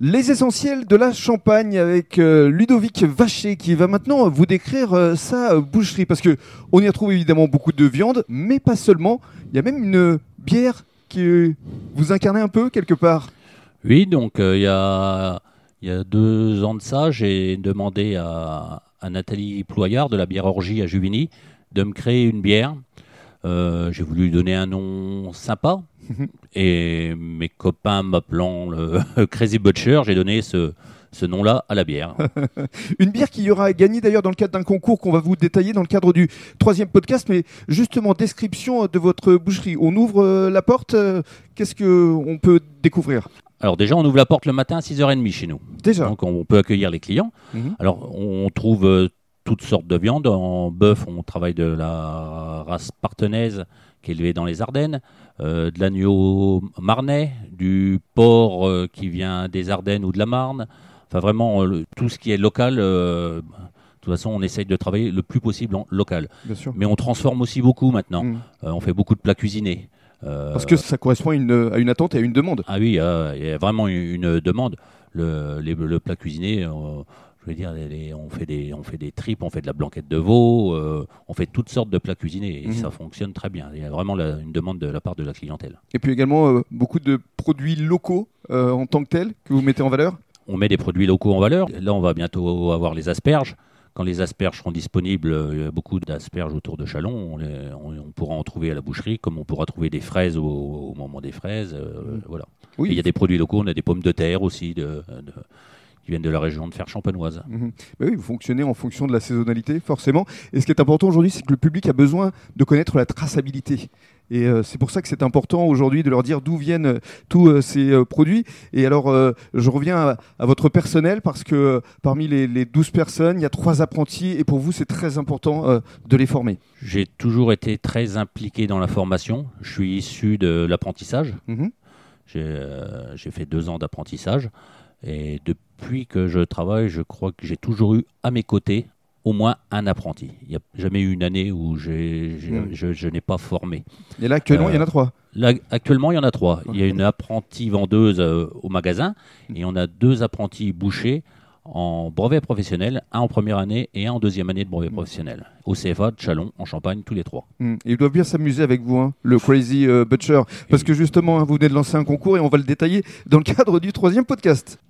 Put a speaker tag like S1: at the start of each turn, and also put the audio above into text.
S1: Les essentiels de la Champagne avec euh, Ludovic Vacher qui va maintenant vous décrire euh, sa boucherie parce que on y retrouve évidemment beaucoup de viande, mais pas seulement. Il y a même une bière qui euh, vous incarnez un peu quelque part.
S2: Oui, donc il y, a, y a deux ans de ça, j'ai demandé à, à Nathalie Ployard de la bière Orgie à Juvigny de me créer une bière. J'ai voulu lui donner un nom sympa et mes copains m'appelant le Crazy Butcher, j'ai donné ce, ce nom-là à la bière.
S1: Une bière qui y aura gagné d'ailleurs dans le cadre d'un concours qu'on va vous détailler dans le cadre du troisième podcast. Mais justement, description de votre boucherie. On ouvre euh, la porte. euh, Qu'est-ce que on peut découvrir?
S2: Alors déjà, on ouvre la porte le matin à 6h30 chez nous.
S1: Déjà.
S2: Donc on peut accueillir les clients.
S1: Mhm.
S2: Alors on trouve euh, toutes sortes de viandes. En bœuf, on travaille de la race partenaise qui est élevée dans les Ardennes, euh, de l'agneau marnais, du porc euh, qui vient des Ardennes ou de la Marne. Enfin vraiment euh, le- tout ce qui est local. de toute façon, on essaye de travailler le plus possible en local.
S1: Bien sûr.
S2: Mais on transforme aussi beaucoup maintenant. Euh, on fait beaucoup de plats cuisinés.
S1: Parce que ça correspond à une, à une attente et à une demande.
S2: ah oui, il y a vraiment une, une demande. Le, les- le plat cuisiné, je veux dire, les- les- on, fait des, on fait des tripes, on fait de la blanquette de veau, euh, on fait toutes sortes de plats cuisinés et
S1: Mhm.
S2: ça fonctionne très bien. Il y a vraiment la- une demande de la part de la clientèle.
S1: Et puis également euh, beaucoup de produits locaux euh, en tant que tels que vous mettez en valeur?
S2: On met des produits locaux en valeur. Là, on va bientôt avoir les asperges. Quand les asperges seront disponibles, il y a beaucoup d'asperges autour de Chalon. On, les- on- on pourra en trouver à la boucherie, comme on pourra trouver des fraises au, au moment des fraises. euh, Voilà.
S1: Oui.
S2: Il y a des produits locaux. On a des pommes de terre aussi de- de- qui viennent de la région de Fer champenoise.
S1: Mhm. Bah oui, vous fonctionnez en fonction de la saisonnalité, forcément. Et ce qui est important aujourd'hui, c'est que le public a besoin de connaître la traçabilité. Et euh, c'est pour ça que c'est important aujourd'hui de leur dire d'où viennent euh, tous euh, ces produits. Et alors, je reviens à, à votre personnel parce que parmi les, les 12 personnes, il y a trois apprentis. Et pour vous, c'est très important de les former.
S2: J'ai toujours été très impliqué dans la formation. Je suis issu de l'apprentissage.
S1: Mhm.
S2: J'ai j'ai fait deux ans d'apprentissage. Et depuis que je travaille, je crois que j'ai toujours eu à mes côtés au moins un apprenti. Il n'y a jamais eu une année où j'ai- j'ai-
S1: Mm.
S2: je, je n'ai pas formé.
S1: Et là, actuellement, il y en a trois.
S2: Là, actuellement, il y en a trois. Il y a une apprentie vendeuse euh, au magasin et on a deux apprentis bouchers en brevet professionnel, un en première année et un en deuxième année de brevet professionnel. Au CFA de Chalon, en Champagne, tous les trois.
S1: Mm. Et ils doivent bien s'amuser avec vous, hein, le Crazy euh, Butcher. Parce que justement, hein, vous venez de lancer un concours et on va le détailler dans le cadre du troisième podcast.